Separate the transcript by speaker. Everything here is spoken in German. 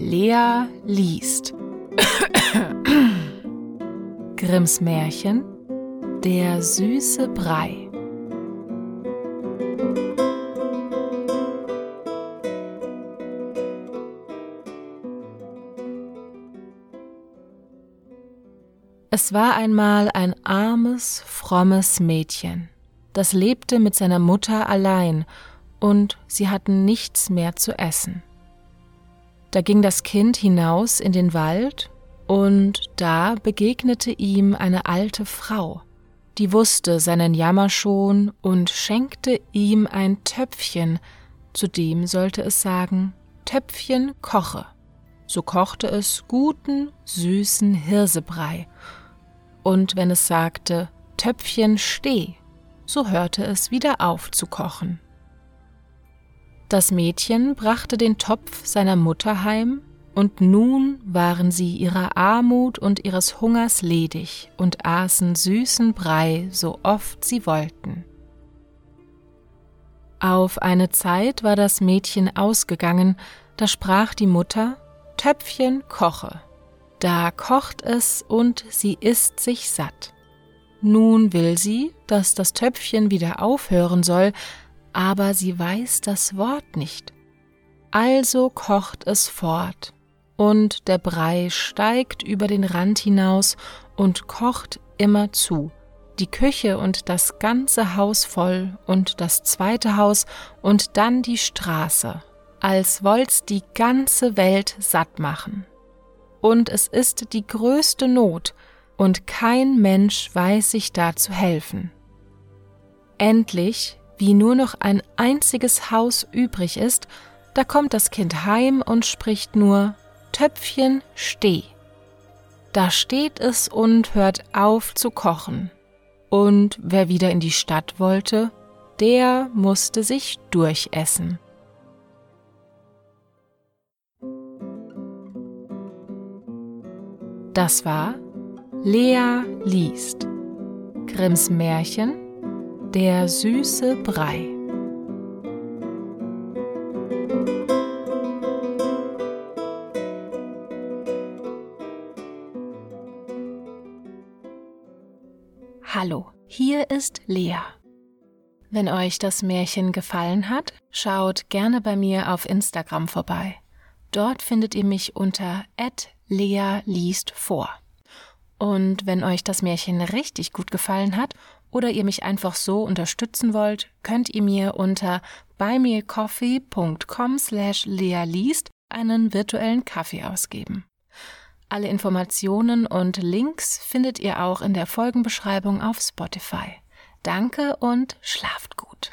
Speaker 1: Lea liest. Grimms Märchen Der süße Brei. Es war einmal ein armes, frommes Mädchen, das lebte mit seiner Mutter allein, und sie hatten nichts mehr zu essen. Da ging das Kind hinaus in den Wald, und da begegnete ihm eine alte Frau, die wusste seinen Jammer schon und schenkte ihm ein Töpfchen, zu dem sollte es sagen, Töpfchen koche. So kochte es guten, süßen Hirsebrei, und wenn es sagte, Töpfchen steh, so hörte es wieder auf zu kochen. Das Mädchen brachte den Topf seiner Mutter heim, und nun waren sie ihrer Armut und ihres Hungers ledig und aßen süßen Brei, so oft sie wollten. Auf eine Zeit war das Mädchen ausgegangen, da sprach die Mutter Töpfchen koche. Da kocht es und sie isst sich satt. Nun will sie, dass das Töpfchen wieder aufhören soll, aber sie weiß das Wort nicht. Also kocht es fort, und der Brei steigt über den Rand hinaus und kocht immer zu, die Küche und das ganze Haus voll und das zweite Haus und dann die Straße, als wollt's die ganze Welt satt machen. Und es ist die größte Not, und kein Mensch weiß sich da zu helfen. Endlich wie nur noch ein einziges Haus übrig ist, da kommt das Kind heim und spricht nur Töpfchen steh. Da steht es und hört auf zu kochen. Und wer wieder in die Stadt wollte, der musste sich durchessen. Das war Lea liest. Grimms Märchen der süße Brei. Hallo, hier ist Lea. Wenn euch das Märchen gefallen hat, schaut gerne bei mir auf Instagram vorbei. Dort findet ihr mich unter Lea liest vor. Und wenn euch das Märchen richtig gut gefallen hat oder ihr mich einfach so unterstützen wollt, könnt ihr mir unter buymeacoffee.com slash lealiest einen virtuellen Kaffee ausgeben. Alle Informationen und Links findet ihr auch in der Folgenbeschreibung auf Spotify. Danke und schlaft gut.